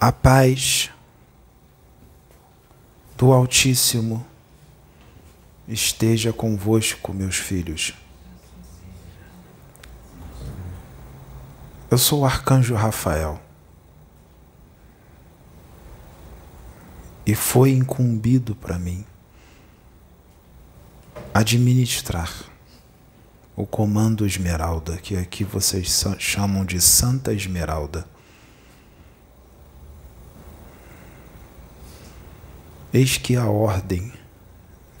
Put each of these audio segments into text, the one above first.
A paz do Altíssimo esteja convosco, meus filhos. Eu sou o arcanjo Rafael. E foi incumbido para mim administrar o comando Esmeralda, que aqui vocês chamam de Santa Esmeralda. Eis que a ordem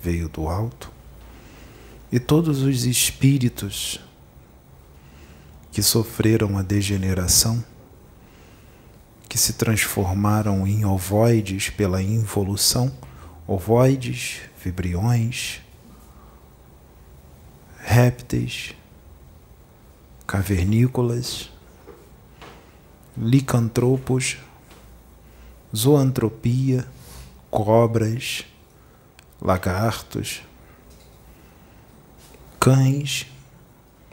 veio do alto e todos os espíritos que sofreram a degeneração, que se transformaram em ovoides pela involução, ovoides, vibriões, répteis, cavernícolas, licantropos, zoantropia, cobras, lagartos, cães,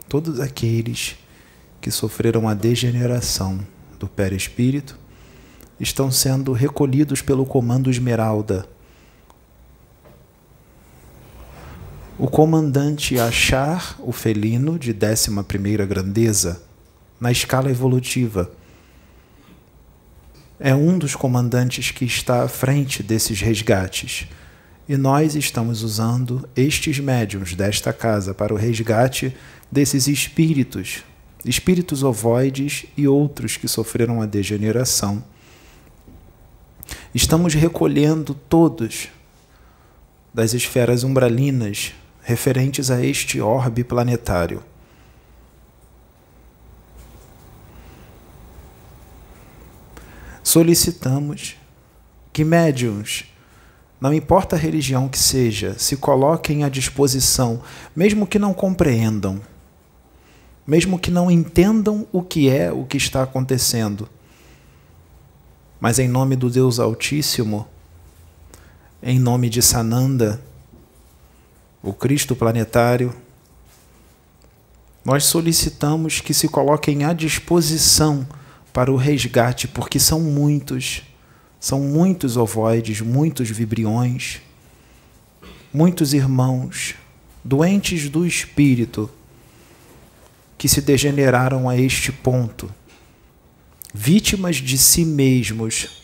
todos aqueles que sofreram a degeneração do perispírito estão sendo recolhidos pelo comando Esmeralda o comandante achar o felino de 11 primeira grandeza na escala evolutiva. É um dos comandantes que está à frente desses resgates. E nós estamos usando estes médiums desta casa para o resgate desses espíritos, espíritos ovoides e outros que sofreram a degeneração. Estamos recolhendo todos das esferas umbralinas referentes a este orbe planetário. Solicitamos que médiums, não importa a religião que seja, se coloquem à disposição, mesmo que não compreendam, mesmo que não entendam o que é o que está acontecendo. Mas em nome do Deus Altíssimo, em nome de Sananda, o Cristo planetário, nós solicitamos que se coloquem à disposição para o resgate, porque são muitos, são muitos ovoides, muitos vibriões, muitos irmãos doentes do espírito que se degeneraram a este ponto, vítimas de si mesmos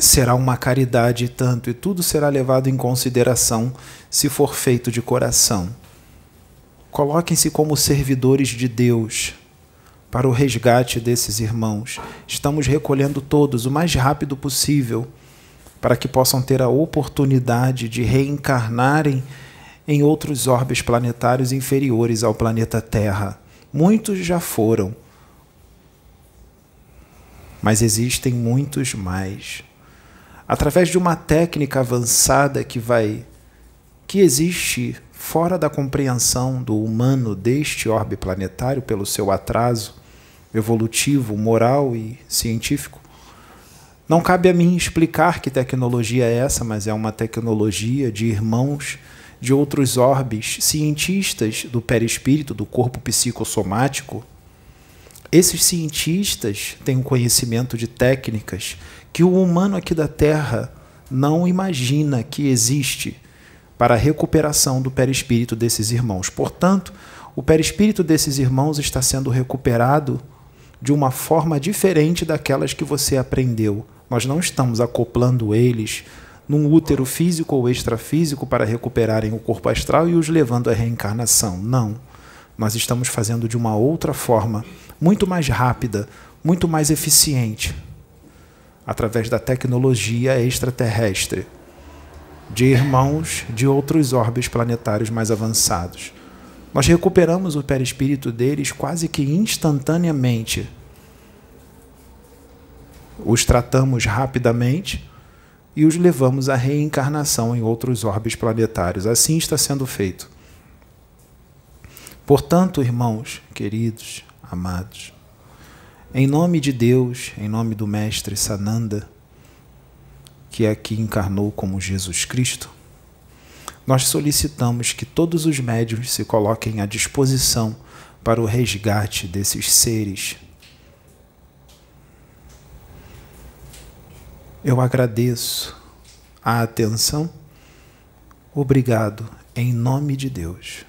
será uma caridade tanto, e tudo será levado em consideração se for feito de coração. Coloquem-se como servidores de Deus para o resgate desses irmãos. Estamos recolhendo todos o mais rápido possível para que possam ter a oportunidade de reencarnarem em outros orbes planetários inferiores ao planeta Terra. Muitos já foram, mas existem muitos mais através de uma técnica avançada que vai que existe fora da compreensão do humano deste orbe planetário pelo seu atraso evolutivo, moral e científico. Não cabe a mim explicar que tecnologia é essa, mas é uma tecnologia de irmãos de outros orbes, cientistas do perispírito, do corpo psicossomático. Esses cientistas têm um conhecimento de técnicas que o humano aqui da Terra não imagina que existe para a recuperação do perispírito desses irmãos. Portanto, o perispírito desses irmãos está sendo recuperado de uma forma diferente daquelas que você aprendeu. Nós não estamos acoplando eles num útero físico ou extrafísico para recuperarem o corpo astral e os levando à reencarnação. Não. Nós estamos fazendo de uma outra forma, muito mais rápida, muito mais eficiente através da tecnologia extraterrestre, de irmãos de outros orbes planetários mais avançados. Nós recuperamos o perispírito deles quase que instantaneamente. Os tratamos rapidamente e os levamos à reencarnação em outros orbes planetários. Assim está sendo feito. Portanto, irmãos, queridos, amados, em nome de Deus, em nome do Mestre Sananda, que aqui encarnou como Jesus Cristo, nós solicitamos que todos os médios se coloquem à disposição para o resgate desses seres Eu agradeço a atenção. Obrigado, em nome de Deus.